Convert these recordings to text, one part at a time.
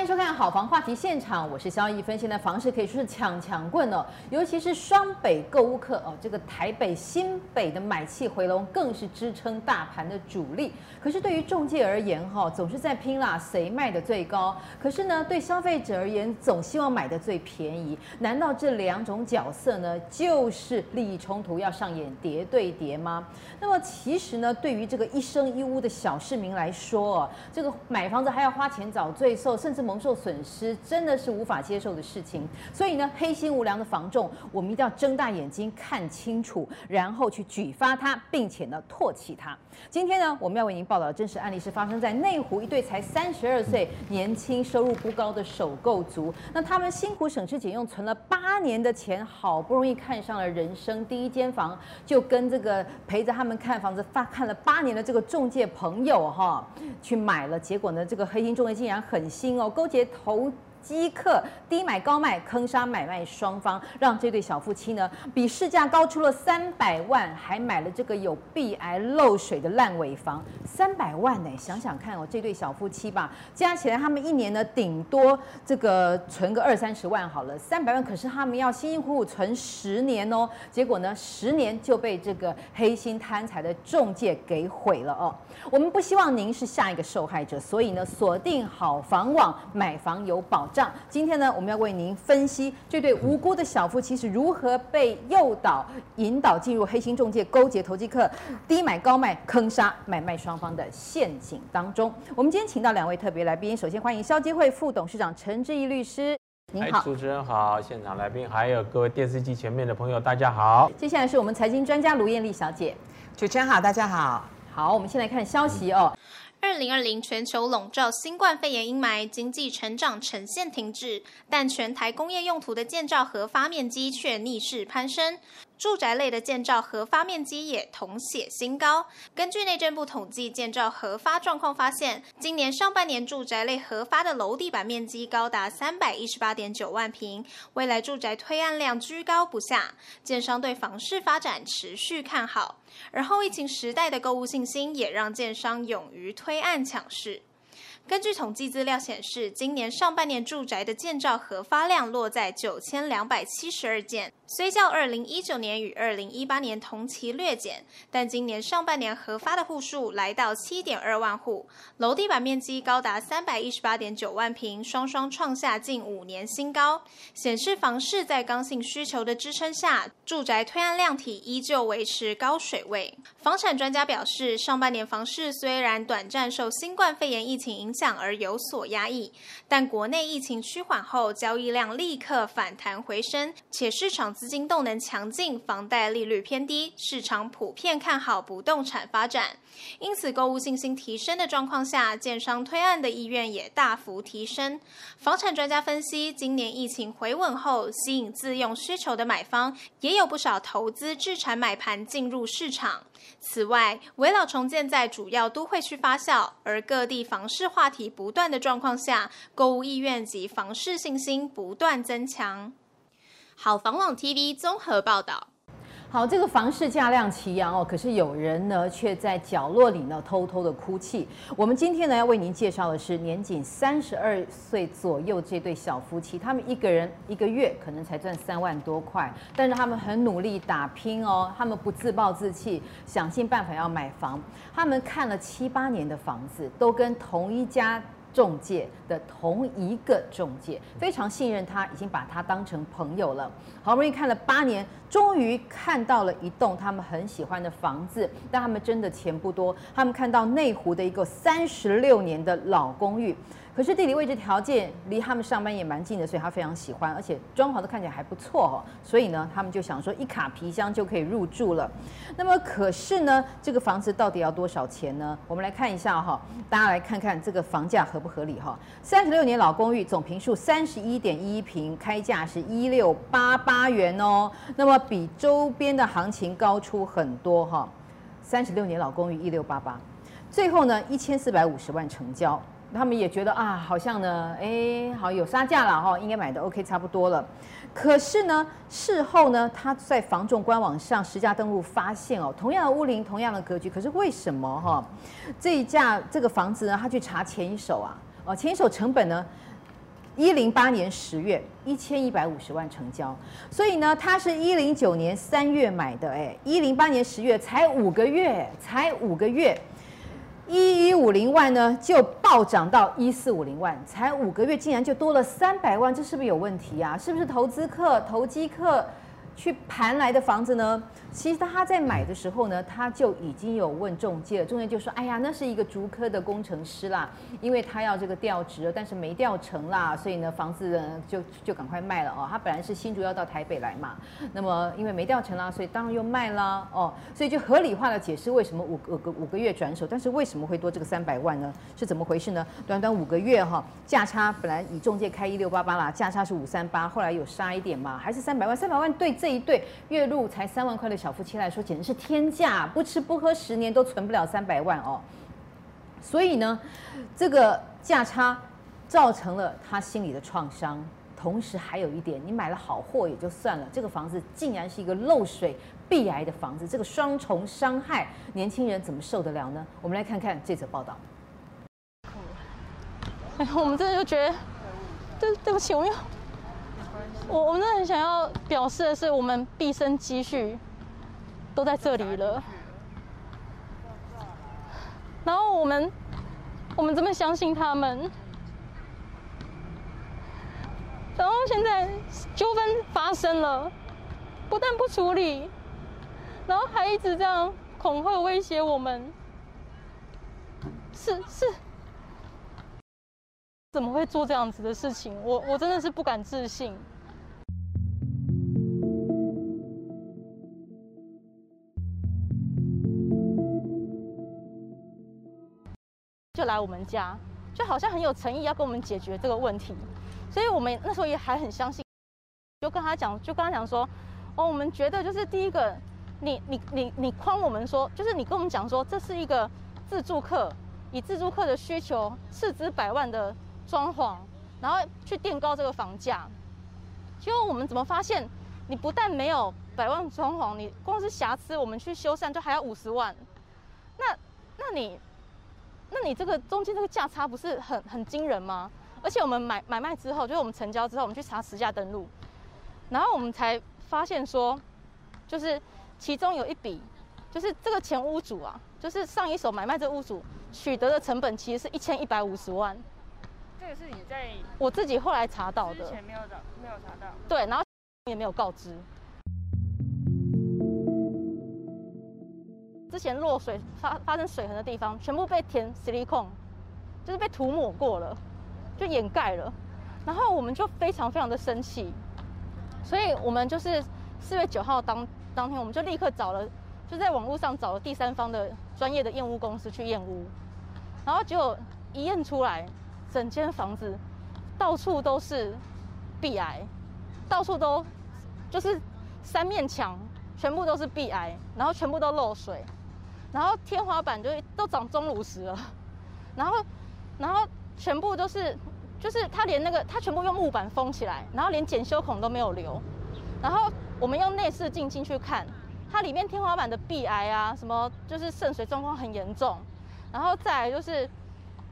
欢迎收看《好房话题现场》，我是萧逸芬。现在房市可以说是抢抢棍哦，尤其是双北购物客哦，这个台北、新北的买气回笼，更是支撑大盘的主力。可是对于中介而言，哈，总是在拼啦，谁卖的最高？可是呢，对消费者而言，总希望买的最便宜。难道这两种角色呢，就是利益冲突，要上演叠对叠吗？那么其实呢，对于这个一生一屋的小市民来说哦，这个买房子还要花钱找罪受，甚至蒙受损失，真的是无法接受的事情。所以呢，黑心无良的房仲，我们一定要睁大眼睛看清楚，然后去举发它，并且呢，唾弃它。今天呢，我们要为您报道的真实案例是发生在内湖一对才三十二岁、年轻、收入不高的首购族。那他们辛苦省吃俭用存了八年的钱，好不容易看上了人生第一间房，就跟这个陪着他们看房子、发看了八年的这个中介朋友哈，去买了。结果呢，这个黑心中介竟然狠心哦，勾结投。机客低买高卖，坑杀买卖双方，让这对小夫妻呢比市价高出了三百万，还买了这个有壁癌漏水的烂尾房，三百万呢？想想看哦，这对小夫妻吧，加起来他们一年呢顶多这个存个二三十万好了，三百万可是他们要辛辛苦苦存十年哦，结果呢十年就被这个黑心贪财的中介给毁了哦。我们不希望您是下一个受害者，所以呢锁定好房网，买房有保障。今天呢，我们要为您分析这对无辜的小夫妻是如何被诱导、引导进入黑心中介、勾结投机客、低买高卖、坑杀买卖双方的陷阱当中。我们今天请到两位特别来宾，首先欢迎消基会副董事长陈志毅律师，您好，主持人好，现场来宾还有各位电视机前面的朋友，大家好。接下来是我们财经专家卢艳丽小姐，主持人好，大家好。好，我们先来看消息哦。二零二零全球笼罩新冠肺炎阴霾，经济成长呈现停滞，但全台工业用途的建造核发面积却逆势攀升。住宅类的建造核发面积也同写新高。根据内政部统计建造核发状况发现，今年上半年住宅类核发的楼地板面积高达三百一十八点九万平，未来住宅推案量居高不下，建商对房市发展持续看好。而后疫情时代的购物信心也让建商勇于推案抢市。根据统计资料显示，今年上半年住宅的建造核发量落在九千两百七十二件，虽较二零一九年与二零一八年同期略减，但今年上半年核发的户数来到七点二万户，楼地板面积高达三百一十八点九万平，双双创下近五年新高，显示房市在刚性需求的支撑下，住宅推案量体依旧维持高水位。房产专家表示，上半年房市虽然短暂受新冠肺炎疫情影响，而有所压抑，但国内疫情趋缓后，交易量立刻反弹回升，且市场资金动能强劲，房贷利率偏低，市场普遍看好不动产发展，因此购物信心提升的状况下，建商推案的意愿也大幅提升。房产专家分析，今年疫情回稳后，吸引自用需求的买方，也有不少投资置产买盘进入市场。此外，危老重建在主要都会区发酵，而各地房市话题不断的状况下，购物意愿及房市信心不断增强。好房网 TV 综合报道。好，这个房市价量齐扬哦，可是有人呢却在角落里呢偷偷的哭泣。我们今天呢要为您介绍的是年仅三十二岁左右这对小夫妻，他们一个人一个月可能才赚三万多块，但是他们很努力打拼哦，他们不自暴自弃，想尽办法要买房。他们看了七八年的房子，都跟同一家。中介的同一个中介非常信任他，已经把他当成朋友了。好不容易看了八年，终于看到了一栋他们很喜欢的房子，但他们真的钱不多。他们看到内湖的一个三十六年的老公寓。可是地理位置条件离他们上班也蛮近的，所以他非常喜欢，而且装潢都看起来还不错哦。所以呢，他们就想说一卡皮箱就可以入住了。那么可是呢，这个房子到底要多少钱呢？我们来看一下哈，大家来看看这个房价合不合理哈。三十六年老公寓，总坪数三十一点一坪，开价是一六八八元哦。那么比周边的行情高出很多哈。三十六年老公寓一六八八，最后呢一千四百五十万成交。他们也觉得啊，好像呢，哎，好有杀价了哈，应该买的 OK 差不多了。可是呢，事后呢，他在房仲官网上实价登录发现哦，同样的屋龄，同样的格局，可是为什么哈，这一架这个房子呢，他去查前一手啊，哦，前一手成本呢，一零八年十月一千一百五十万成交，所以呢，他是一零九年三月买的，哎，一零八年十月才五个月，才五个月，一一五零万呢就暴涨到一四五零万，才五个月竟然就多了三百万，这是不是有问题啊？是不是投资客、投机客去盘来的房子呢？其实他在买的时候呢，他就已经有问中介了，仲介就说：“哎呀，那是一个竹科的工程师啦，因为他要这个调职，但是没调成啦，所以呢，房子呢就就赶快卖了哦。他本来是新竹要到台北来嘛，那么因为没调成啦，所以当然又卖啦哦，所以就合理化的解释为什么五个个五个月转手，但是为什么会多这个三百万呢？是怎么回事呢？短短五个月哈，价差本来以中介开一六八八啦，价差是五三八，后来有杀一点嘛，还是三百万，三百万对这一对月入才三万块的。小夫妻来说，简直是天价，不吃不喝十年都存不了三百万哦。所以呢，这个价差造成了他心里的创伤。同时还有一点，你买了好货也就算了，这个房子竟然是一个漏水、壁癌的房子，这个双重伤害，年轻人怎么受得了呢？我们来看看这则报道。哎，我们真的就觉得，对对不起，我们要我我们真的很想要表示的是，我们毕生积蓄。都在这里了，然后我们，我们这么相信他们，然后现在纠纷发生了，不但不处理，然后还一直这样恐吓威胁我们，是是，怎么会做这样子的事情？我我真的是不敢置信。来我们家，就好像很有诚意要跟我们解决这个问题，所以我们那时候也还很相信，就跟他讲，就跟他讲说，哦，我们觉得就是第一个，你你你你框我们说，就是你跟我们讲说这是一个自助客，以自助客的需求斥资百万的装潢，然后去垫高这个房价，结果我们怎么发现，你不但没有百万装潢，你光是瑕疵我们去修缮就还要五十万，那那你。那你这个中间这个价差不是很很惊人吗？而且我们买买卖之后，就是我们成交之后，我们去查实价登录，然后我们才发现说，就是其中有一笔，就是这个前屋主啊，就是上一手买卖这屋主取得的成本其实是一千一百五十万。这个是你在我自己后来查到的，之前没有找没有查到。对，然后也没有告知。之前落水发发生水痕的地方，全部被填矽利康，就是被涂抹过了，就掩盖了。然后我们就非常非常的生气，所以我们就是四月九号当当天，我们就立刻找了，就在网络上找了第三方的专业的验屋公司去验屋，然后结果一验出来，整间房子到处都是壁癌，到处都就是三面墙全部都是壁癌，然后全部都漏水。然后天花板就都长钟乳石了，然后，然后全部都是，就是他连那个他全部用木板封起来，然后连检修孔都没有留，然后我们用内视镜进去看，它里面天花板的壁癌啊，什么就是渗水状况很严重，然后再来就是，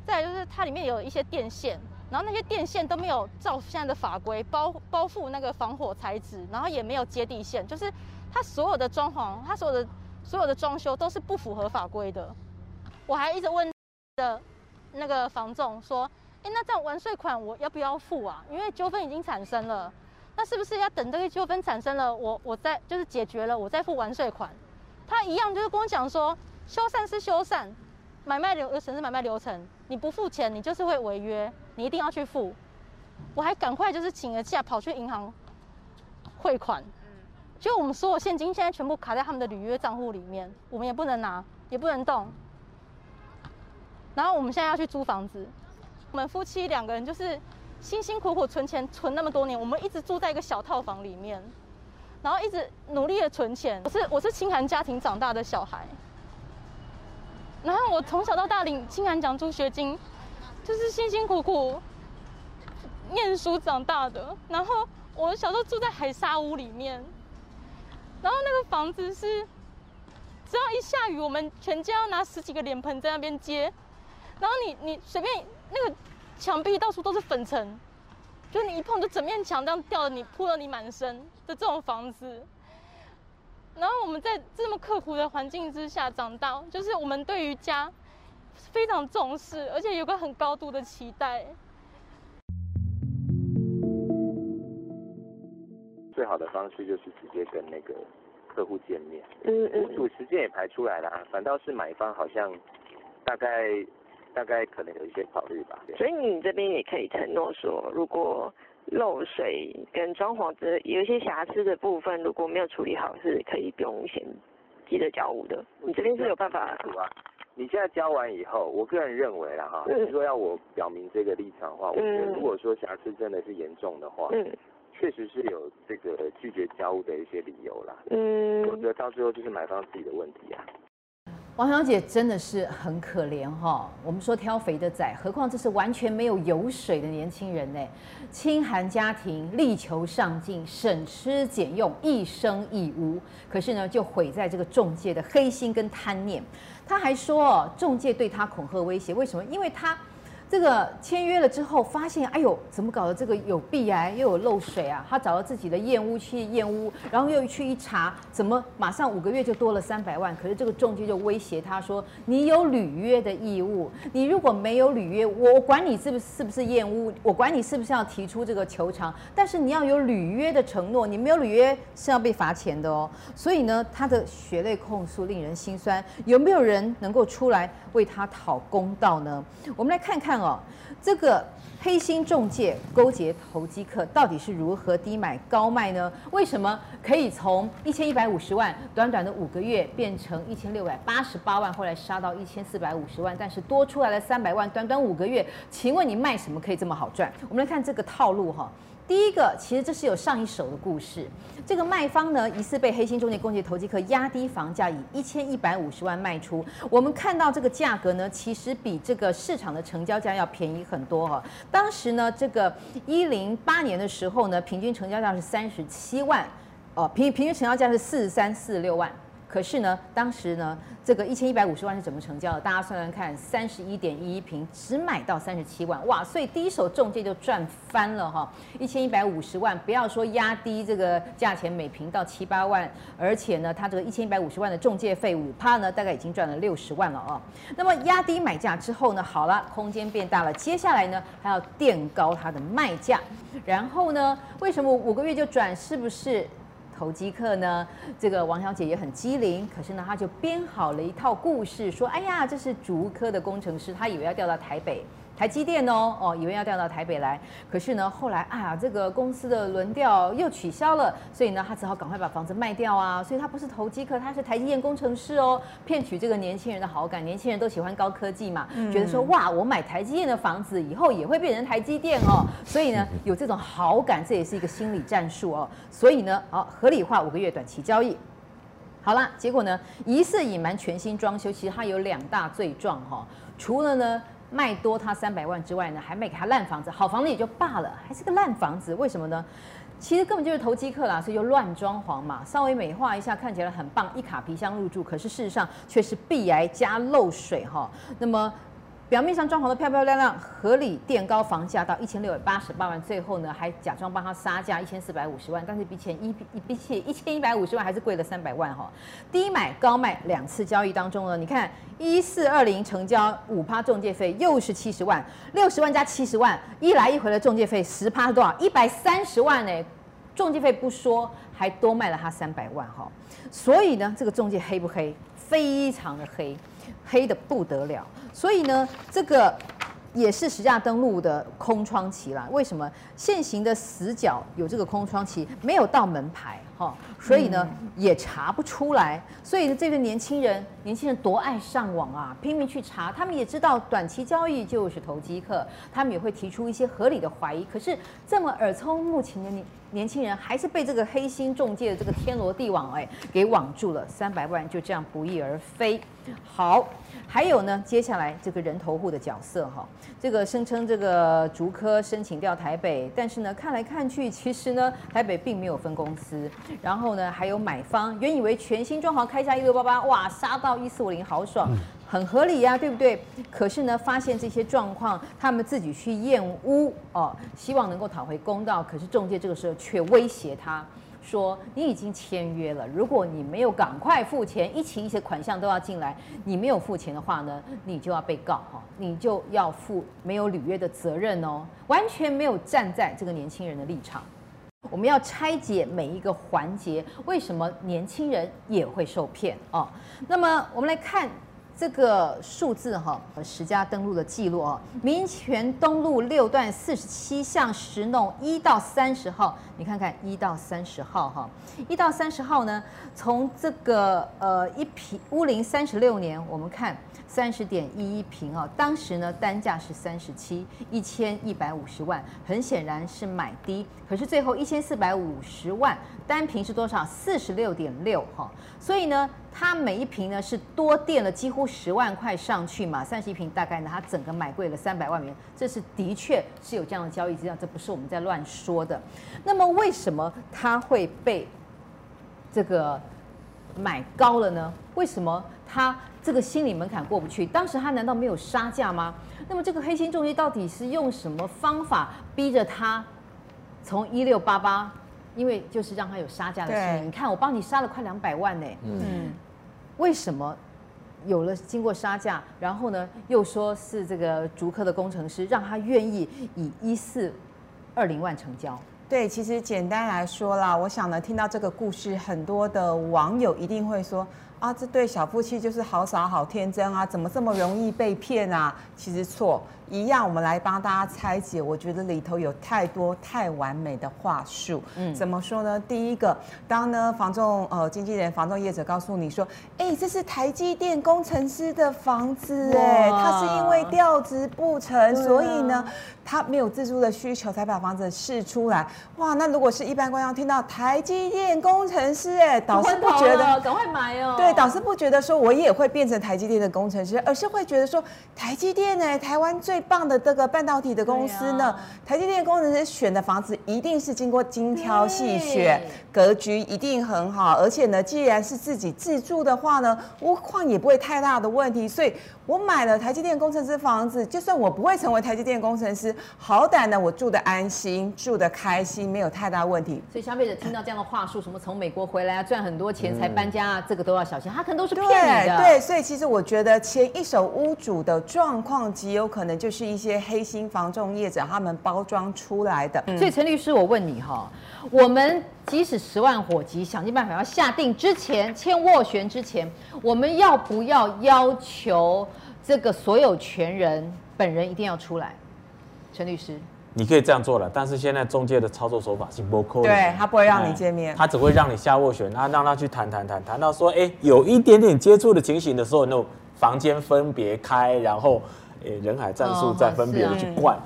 再来就是它里面有一些电线，然后那些电线都没有照现在的法规包包覆那个防火材质，然后也没有接地线，就是它所有的装潢，它所有的。所有的装修都是不符合法规的，我还一直问的那个房仲说：“哎，那这样完税款我要不要付啊？因为纠纷已经产生了，那是不是要等这个纠纷产生了，我我再就是解决了，我再付完税款？”他一样就是跟我讲说：“修缮是修缮，买卖流程是买卖流程，你不付钱，你就是会违约，你一定要去付。”我还赶快就是请了假跑去银行汇款。就我们所有现金现在全部卡在他们的履约账户里面，我们也不能拿，也不能动。然后我们现在要去租房子，我们夫妻两个人就是辛辛苦苦存钱存那么多年，我们一直住在一个小套房里面，然后一直努力的存钱。我是我是清寒家庭长大的小孩，然后我从小到大领清寒奖助学金，就是辛辛苦苦念书长大的。然后我小时候住在海沙屋里面。然后那个房子是，只要一下雨，我们全家要拿十几个脸盆在那边接。然后你你随便那个墙壁到处都是粉尘，就你一碰就整面墙这样掉了你扑了你满身的这种房子。然后我们在这么刻苦的环境之下长大，就是我们对于家非常重视，而且有个很高度的期待。最好的方式就是直接跟那个客户见面，嗯嗯，屋主时间也排出来了，反倒是买方好像大概大概可能有一些考虑吧。所以你这边也可以承诺说，如果漏水跟装潢的有一些瑕疵的部分，如果没有处理好，是可以不用先急着交屋的。你这边是有办法啊？你现在交完以后，我个人认为啦哈，如、嗯、果要我表明这个立场的话，我觉得如果说瑕疵真的是严重的话，嗯，确实是有这个拒绝交屋的一些理由啦。嗯，我觉得到最后就是买方自己的问题啊。王小姐真的是很可怜哈，我们说挑肥的仔，何况这是完全没有油水的年轻人呢？清寒家庭，力求上进，省吃俭用，一生一屋，可是呢，就毁在这个中介的黑心跟贪念。他还说，中介对他恐吓威胁，为什么？因为他。这个签约了之后，发现哎呦，怎么搞的？这个有壁癌，又有漏水啊！他找到自己的验屋去验屋，然后又去一查，怎么马上五个月就多了三百万？可是这个中介就威胁他说：“你有履约的义务，你如果没有履约，我管你是不是是不是验屋，我管你是不是要提出这个求偿，但是你要有履约的承诺，你没有履约是要被罚钱的哦。”所以呢，他的血泪控诉令人心酸。有没有人能够出来为他讨公道呢？我们来看看。哦，这个黑心中介勾结投机客到底是如何低买高卖呢？为什么可以从一千一百五十万短短的五个月变成一千六百八十八万，后来杀到一千四百五十万，但是多出来了三百万，短短五个月，请问你卖什么可以这么好赚？我们来看这个套路哈。第一个，其实这是有上一手的故事。这个卖方呢，疑似被黑心中介、攻击投机客压低房价，以一千一百五十万卖出。我们看到这个价格呢，其实比这个市场的成交价要便宜很多哈。当时呢，这个一零八年的时候呢，平均成交价是三十七万，哦，平平均成交价是四十三、四六万。可是呢，当时呢，这个一千一百五十万是怎么成交的？大家算算看，三十一点一一平，只买到三十七万，哇！所以第一手中介就赚翻了哈！一千一百五十万，不要说压低这个价钱每平到七八万，而且呢，他这个一千一百五十万的中介费五趴呢，大概已经赚了六十万了啊。那么压低买价之后呢，好了，空间变大了，接下来呢还要垫高它的卖价，然后呢，为什么五个月就转？是不是？投机客呢，这个王小姐也很机灵，可是呢，她就编好了一套故事，说：“哎呀，这是竹科的工程师，他以为要调到台北。”台积电哦哦，以为要调到台北来，可是呢，后来啊、哎，这个公司的轮调又取消了，所以呢，他只好赶快把房子卖掉啊。所以他不是投机客，他是台积电工程师哦，骗取这个年轻人的好感。年轻人都喜欢高科技嘛，嗯、觉得说哇，我买台积电的房子以后也会变成台积电哦，所以呢，有这种好感，这也是一个心理战术哦。所以呢，好合理化五个月短期交易。好了，结果呢，疑似隐瞒全新装修，其实它有两大罪状哈、哦，除了呢。卖多他三百万之外呢，还卖给他烂房子，好房子也就罢了，还是个烂房子，为什么呢？其实根本就是投机客啦，所以就乱装潢嘛，稍微美化一下，看起来很棒，一卡皮箱入住，可是事实上却是壁癌加漏水哈。那么。表面上装潢的漂漂亮亮，合理垫高房价到一千六百八十八万，最后呢还假装帮他杀价一千四百五十万，但是比前一比比起一千一百五十万还是贵了三百万哈。低买高卖两次交易当中呢，你看一四二零成交五趴中介费又是七十万，六十万加七十万，一来一回的中介费十趴是多少？一百三十万呢，中介费不说，还多卖了他三百万哈。所以呢，这个中介黑不黑？非常的黑。黑的不得了，所以呢，这个也是实价登录的空窗期啦。为什么现行的死角有这个空窗期，没有到门牌哈，所以呢也查不出来。所以这个年轻人，年轻人多爱上网啊，拼命去查。他们也知道短期交易就是投机客，他们也会提出一些合理的怀疑。可是这么耳聪目明的年年轻人，还是被这个黑心中介的这个天罗地网哎给网住了，三百万就这样不翼而飞。好，还有呢，接下来这个人头户的角色哈，这个声称这个竹科申请调台北，但是呢，看来看去，其实呢，台北并没有分公司。然后呢，还有买方原以为全新装潢开价一六八八，哇，杀到一四五零，好爽。很合理呀、对不对？可是呢，发现这些状况，他们自己去验屋哦，希望能够讨回公道。可是中介这个时候却威胁他说：“你已经签约了，如果你没有赶快付钱，一起一些款项都要进来，你没有付钱的话呢，你就要被告哈，你就要负没有履约的责任哦，完全没有站在这个年轻人的立场。我们要拆解每一个环节，为什么年轻人也会受骗哦？那么我们来看。”这个数字哈，十家登录的记录哦，民权东路六段四十七巷十弄一到三十号，你看看一到三十号哈，一到三十号呢，从这个呃一坪屋龄三十六年，我们看。三十点一一平啊，当时呢单价是三十七一千一百五十万，很显然是买低。可是最后一千四百五十万单瓶是多少？四十六点六哈。所以呢，它每一瓶呢是多垫了几乎十万块上去嘛。三十一瓶大概呢，它整个买贵了三百万元，这是的确是有这样的交易资料，这不是我们在乱说的。那么为什么它会被这个买高了呢？为什么它？这个心理门槛过不去，当时他难道没有杀价吗？那么这个黑心中介到底是用什么方法逼着他从一六八八，因为就是让他有杀价的心理。你看我帮你杀了快两百万呢，嗯，为什么有了经过杀价，然后呢又说是这个竹科的工程师让他愿意以一四二零万成交？对，其实简单来说啦，我想呢听到这个故事，很多的网友一定会说。啊，这对小夫妻就是好傻好天真啊，怎么这么容易被骗啊？其实错。一样，我们来帮大家拆解。我觉得里头有太多太完美的话术。嗯，怎么说呢？第一个，当呢房仲呃经纪人、房仲业者告诉你说，哎，这是台积电工程师的房子，哎，他是因为调职不成，啊、所以呢他没有自住的需求，才把房子释出来。哇，那如果是一般观众听到台积电工程师，哎，导师不觉得赶快买哦？对，导师不觉得说我也会变成台积电的工程师，而是会觉得说台积电呢，台湾最最棒的这个半导体的公司呢，啊、台积电工程师选的房子一定是经过精挑细选，格局一定很好，而且呢，既然是自己自住的话呢，屋况也不会太大的问题，所以我买了台积电工程师房子，就算我不会成为台积电工程师，好歹呢，我住的安心，住的开心，没有太大问题。所以消费者听到这样的话术，什么从美国回来啊，赚很多钱才搬家啊，嗯、这个都要小心，他可能都是骗你的。对，对，所以其实我觉得前一手屋主的状况极有可能就。就是一些黑心房仲业者他们包装出来的，所以陈律师，我问你哈，我们即使十万火急，想尽办法要下定之前，签斡旋之前，我们要不要要求这个所有权人本人一定要出来？陈律师，你可以这样做了，但是现在中介的操作手法是不扣的，对他不会让你见面，他只会让你下斡旋，他让他去谈谈谈，谈到说，哎，有一点点接触的情形的时候，那房间分别开，然后。诶，人海战术再分别的去灌，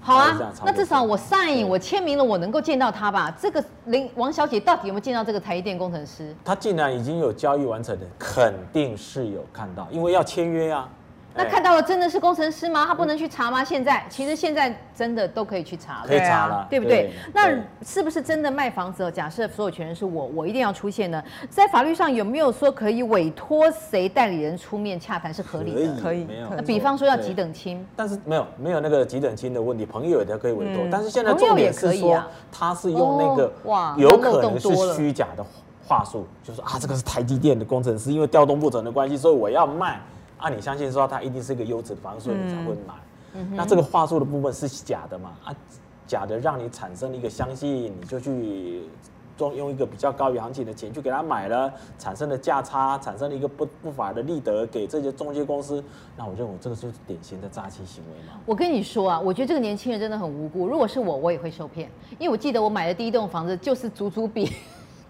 好啊，那至少我 sign，我签名了，我能够见到他吧？这个林王小姐到底有没有见到这个台积电工程师？他竟然已经有交易完成的，肯定是有看到，因为要签约啊。那看到了真的是工程师吗？他不能去查吗？现在其实现在真的都可以去查了，可以查了，对不对？那是不是真的卖房子？假设所有权人是我，我一定要出现呢？在法律上有没有说可以委托谁代理人出面洽谈是合理的？可以，没有。那比方说要几等亲，但是没有没有那个几等亲的问题，朋友也可以委托。但是现在重点是说，他是用那个哇，有可能是虚假的话术，就是啊，这个是台积电的工程师，因为调动不成的关系，所以我要卖。啊，你相信说它一定是一个优质的房子，所以你才会买。嗯、那这个话术的部分是假的嘛？啊，假的让你产生了一个相信，你就去用用一个比较高于行情的钱去给他买了，产生了价差，产生了一个不不法的利得给这些中介公司。那我认为这个就是典型的诈欺行为嘛。我跟你说啊，我觉得这个年轻人真的很无辜。如果是我，我也会受骗，因为我记得我买的第一栋房子就是足足比。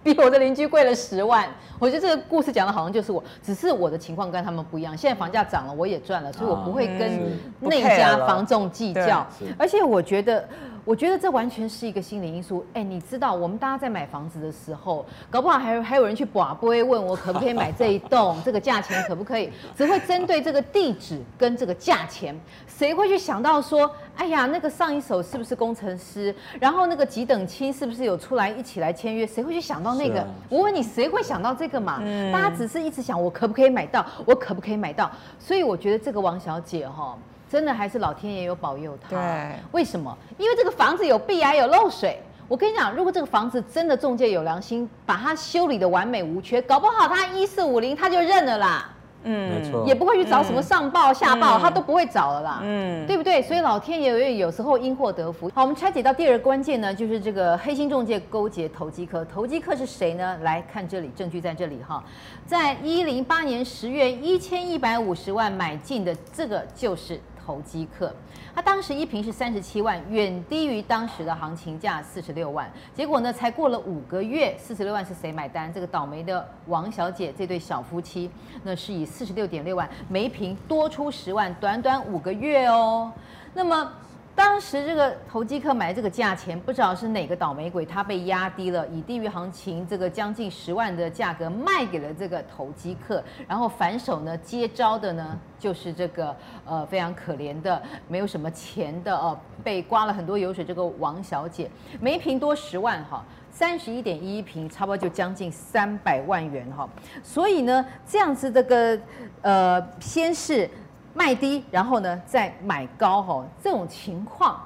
比我的邻居贵了十万，我觉得这个故事讲的好像就是我，只是我的情况跟他们不一样。现在房价涨了，我也赚了，所以我不会跟那家房仲计较。而且我觉得，我觉得这完全是一个心理因素。哎，你知道，我们大家在买房子的时候，搞不好还还有人去拔杯问我可不可以买这一栋，这个价钱可不可以？只会针对这个地址跟这个价钱，谁会去想到说，哎呀，那个上一手是不是工程师？然后那个几等亲是不是有出来一起来签约？谁会去想到那个？啊、我问你，谁会想到这个嘛？嗯、大家只是一直想我可不可以买到，我可不可以买到？所以我觉得这个王小姐哈。真的还是老天爷有保佑他？对，为什么？因为这个房子有壁癌，有漏水。我跟你讲，如果这个房子真的中介有良心，把它修理的完美无缺，搞不好他一四五零他就认了啦。嗯，没错，也不会去找什么上报、嗯、下报，他都不会找了啦。嗯，对不对？所以老天爷有有时候因祸得福。好，我们拆解到第二个关键呢，就是这个黑心中介勾结投机客。投机客是谁呢？来看这里，证据在这里哈，在一零八年十月一千一百五十万买进的这个就是。投机客，他当时一瓶是三十七万，远低于当时的行情价四十六万。结果呢，才过了五个月，四十六万是谁买单？这个倒霉的王小姐这对小夫妻，那是以四十六点六万每瓶多出十万，短短五个月哦。那么。当时这个投机客买这个价钱，不知道是哪个倒霉鬼，他被压低了，以低于行情这个将近十万的价格卖给了这个投机客，然后反手呢接招的呢就是这个呃非常可怜的没有什么钱的哦，被刮了很多油水这个王小姐，每瓶多十万哈，三十一点一一坪，差不多就将近三百万元哈，所以呢这样子这个呃先是。卖低，然后呢再买高，哈，这种情况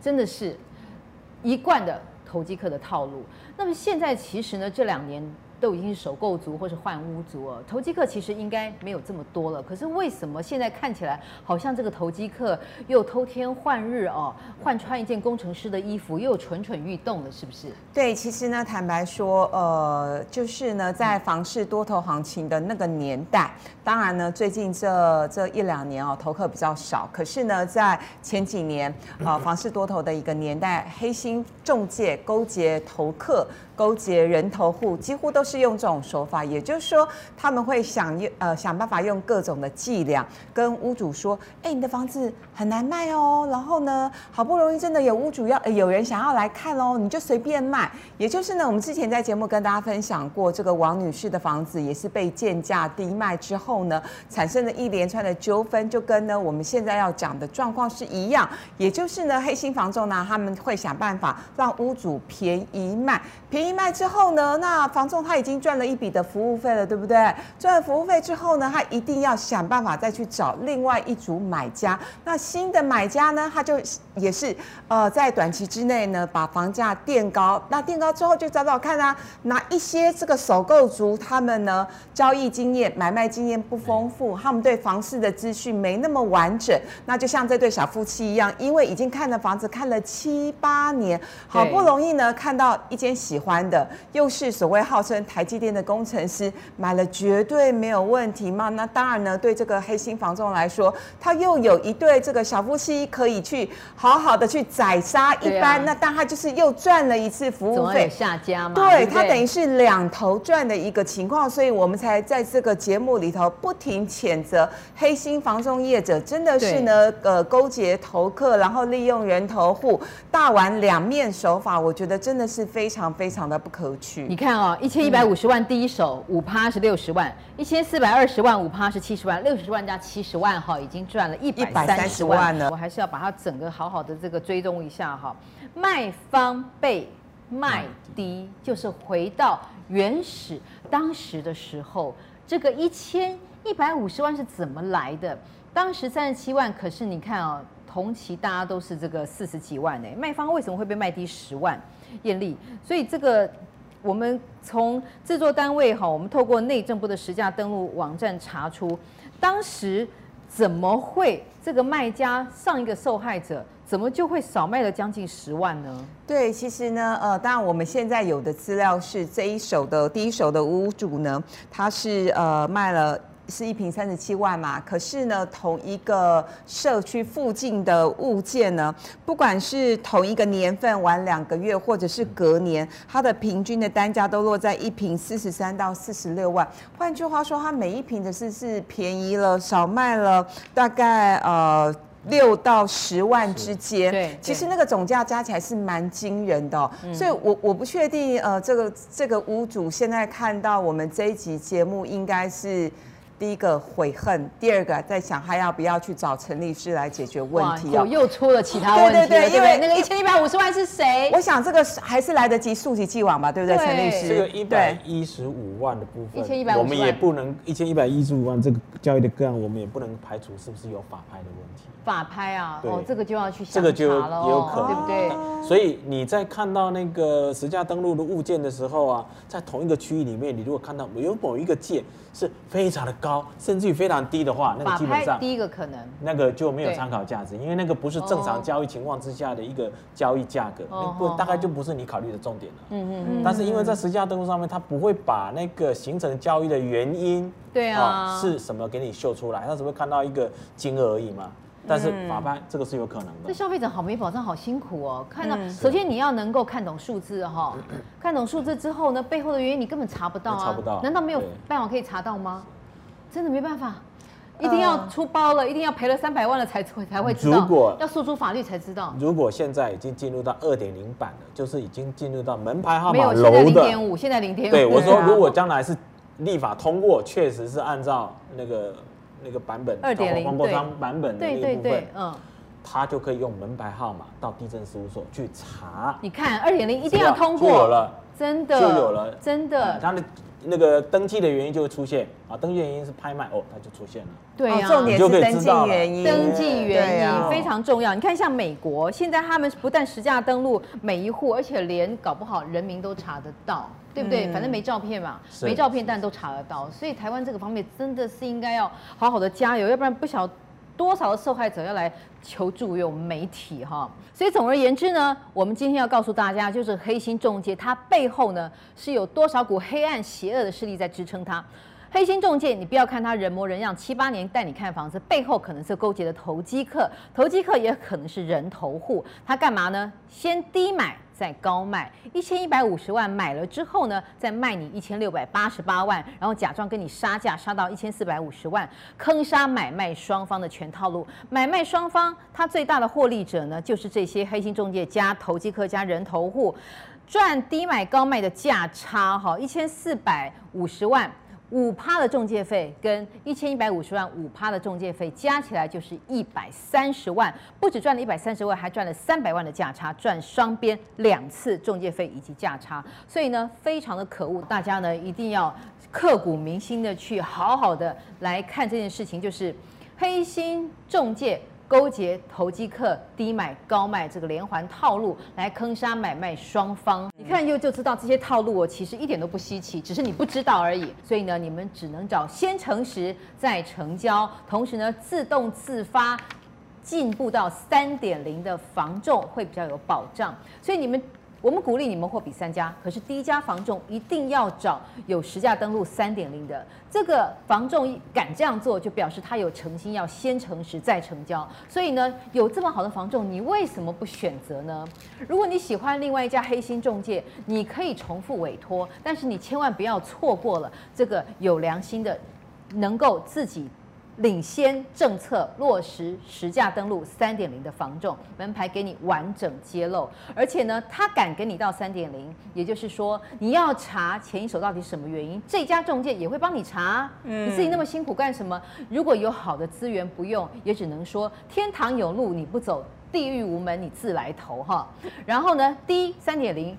真的是一贯的投机客的套路。那么现在其实呢，这两年。都已经是首购族或是换屋族了，投机客其实应该没有这么多了。可是为什么现在看起来好像这个投机客又偷天换日哦，换穿一件工程师的衣服，又蠢蠢欲动了，是不是？对，其实呢，坦白说，呃，就是呢，在房市多头行情的那个年代，当然呢，最近这这一两年哦，投客比较少。可是呢，在前几年，呃，房市多头的一个年代，黑心中介勾结投客。勾结人头户，几乎都是用这种手法，也就是说，他们会想用呃想办法用各种的伎俩跟屋主说，哎、你的房子很难卖哦，然后呢，好不容易真的有屋主要、呃、有人想要来看哦，你就随便卖。也就是呢，我们之前在节目跟大家分享过，这个王女士的房子也是被贱价低卖之后后呢，产生了一连串的纠纷，就跟呢我们现在要讲的状况是一样，也就是呢黑心房仲呢他们会想办法让屋主便宜卖，便宜。卖之后呢，那房仲他已经赚了一笔的服务费了，对不对？赚了服务费之后呢，他一定要想办法再去找另外一组买家。那新的买家呢，他就也是呃，在短期之内呢，把房价垫高。那垫高之后，就找找看啊，哪一些这个首购族他们呢，交易经验、买卖经验不丰富，他们对房市的资讯没那么完整。那就像这对小夫妻一样，因为已经看了房子看了七八年，好不容易呢看到一间喜欢。的又是所谓号称台积电的工程师，买了绝对没有问题嘛？那当然呢，对这个黑心房仲来说，他又有一对这个小夫妻可以去好好的去宰杀一般，啊、那当他就是又赚了一次服务费下家嘛，对，他等于是两头赚的一个情况，所以我们才在这个节目里头不停谴责黑心房仲业者，真的是呢呃勾结投客，然后利用人头户，大玩两面手法，我觉得真的是非常非常。的不可取。你看啊、哦，一千一百五十万第一手五趴是六十万，一千四百二十万五趴是七十万，六十万加七十万哈，已经赚了一百三十万了。我还是要把它整个好好的这个追踪一下哈。卖方被卖低，就是回到原始当时的时候，这个一千一百五十万是怎么来的？当时三十七万，可是你看哦，同期大家都是这个四十几万呢，卖方为什么会被卖低十万？艳丽，所以这个我们从制作单位哈，我们透过内政部的实价登录网站查出，当时怎么会这个卖家上一个受害者怎么就会少卖了将近十万呢？对，其实呢，呃，当然我们现在有的资料是这一手的第一手的屋主呢，他是呃卖了。是一瓶三十七万嘛？可是呢，同一个社区附近的物件呢，不管是同一个年份晚两个月，或者是隔年，它的平均的单价都落在一瓶四十三到四十六万。换句话说，它每一瓶的是是便宜了，少卖了大概呃。六到十万之间。对，其实那个总价加起来是蛮惊人的，所以我我不确定，呃，这个这个屋主现在看到我们这一集节目，应该是。第一个悔恨，第二个在想他要不要去找陈律师来解决问题哦，又出了其他问题，对对对，因为那个一千一百五十万是谁？我想这个还是来得及，溯及既往吧，对不对，陈律师？这个一百一十五万的部分，一千一百我们也不能一千一百一十五万这个交易的个案，我们也不能排除是不是有法拍的问题。法拍啊，哦，这个就要去这个就也有可能，对不对？所以你在看到那个实价登录的物件的时候啊，在同一个区域里面，你如果看到有某一个件是非常的高，甚至于非常低的话，那个基本上第一个可能那个就没有参考价值，因为那个不是正常交易情况之下的一个交易价格，那不大概就不是你考虑的重点了。嗯嗯嗯。但是因为在实价登录上面，它不会把那个形成交易的原因，对啊，是什么给你秀出来，它只会看到一个金额而已嘛。但是法拍这个是有可能的。这消费者好没保障，好辛苦哦。看到首先你要能够看懂数字哈，看懂数字之后呢，背后的原因你根本查不到啊。查不到。难道没有办法可以查到吗？真的没办法，一定要出包了，一定要赔了三百万了才会才会知道。如果要诉诸法律才知道。如果现在已经进入到二点零版了，就是已经进入到门牌号码楼的。零点五，现在零点五。对，我说如果将来是立法通过，确实是按照那个那个版本二点零黄国昌版本的那一部分，嗯。他就可以用门牌号码到地震事务所去查。你看，二点零一定要通过，了，真的就有了，真的。他的那个登记的原因就会出现啊，登记原因是拍卖哦，它就出现了。对呀，重点是登记原因，登记原因非常重要。你看，像美国现在他们不但实价登录每一户，而且连搞不好人名都查得到，对不对？反正没照片嘛，没照片但都查得到。所以台湾这个方面真的是应该要好好的加油，要不然不晓。多少的受害者要来求助于我们媒体哈？所以总而言之呢，我们今天要告诉大家，就是黑心中介它背后呢是有多少股黑暗邪恶的势力在支撑它。黑心中介，你不要看他人模人样，七八年带你看房子，背后可能是勾结的投机客，投机客也可能是人头户。他干嘛呢？先低买在高卖，一千一百五十万买了之后呢，再卖你一千六百八十八万，然后假装跟你杀价杀到一千四百五十万，坑杀买卖双方的全套路。买卖双方他最大的获利者呢，就是这些黑心中介加投机客加人头户，赚低买高卖的价差哈，一千四百五十万。五趴的中介费跟一千一百五十万五趴的中介费加起来就是一百三十万，不止赚了一百三十万，还赚了三百万的价差，赚双边两次中介费以及价差，所以呢，非常的可恶。大家呢一定要刻骨铭心的去好好的来看这件事情，就是黑心中介。勾结投机客低买高卖这个连环套路来坑杀买卖双方，你看又就知道这些套路我其实一点都不稀奇，只是你不知道而已。所以呢，你们只能找先诚实再成交，同时呢自动自发进步到三点零的防重会比较有保障。所以你们。我们鼓励你们货比三家，可是第一家房仲一定要找有实价登录三点零的。这个房仲敢这样做，就表示他有诚心要先诚实再成交。所以呢，有这么好的房仲，你为什么不选择呢？如果你喜欢另外一家黑心中介，你可以重复委托，但是你千万不要错过了这个有良心的，能够自己。领先政策落实实价登录三点零的防重门牌给你完整揭露，而且呢，他敢给你到三点零，也就是说，你要查前一手到底什么原因，这家中介也会帮你查。嗯，你自己那么辛苦干什么？如果有好的资源不用，也只能说天堂有路你不走，地狱无门你自来投哈。然后呢，第一三点零。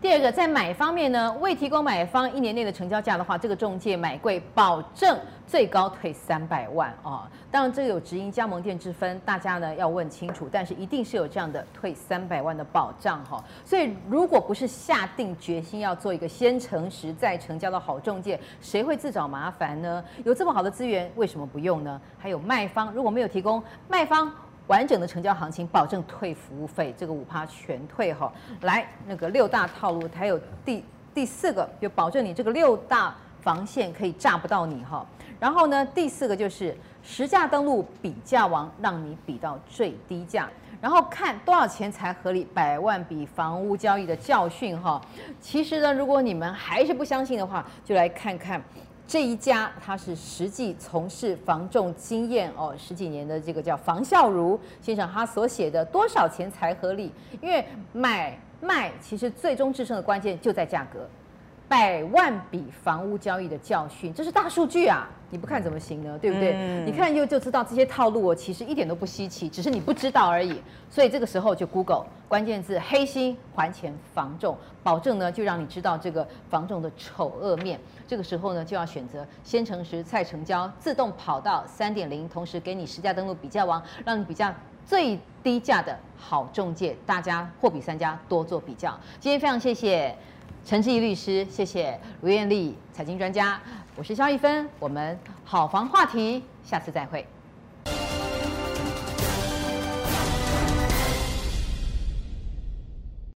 第二个，在买方面呢，未提供买方一年内的成交价的话，这个中介买贵，保证最高退三百万啊。当然，这个有直营加盟店之分，大家呢要问清楚。但是一定是有这样的退三百万的保障哈。所以，如果不是下定决心要做一个先诚实再成交的好中介，谁会自找麻烦呢？有这么好的资源，为什么不用呢？还有卖方如果没有提供卖方。完整的成交行情，保证退服务费，这个五趴全退哈。来，那个六大套路，还有第第四个，就保证你这个六大防线可以炸不到你哈。然后呢，第四个就是实价登录比价王，让你比到最低价，然后看多少钱才合理，百万笔房屋交易的教训哈。其实呢，如果你们还是不相信的话，就来看看。这一家他是实际从事房仲经验哦十几年的这个叫房孝如先生，他所写的多少钱才合理？因为买卖其实最终制胜的关键就在价格。百万笔房屋交易的教训，这是大数据啊！你不看怎么行呢？对不对？嗯、你看就就知道这些套路哦，其实一点都不稀奇，只是你不知道而已。所以这个时候就 Google 关键字“黑心还钱房仲”，保证呢就让你知道这个房仲的丑恶面。这个时候呢就要选择先诚实再成交，自动跑到三点零，同时给你实价登录比价王，让你比价最低价的好中介，大家货比三家多做比较。今天非常谢谢。陈志怡律师，谢谢卢艳丽财经专家，我是肖一芬，我们好房话题，下次再会。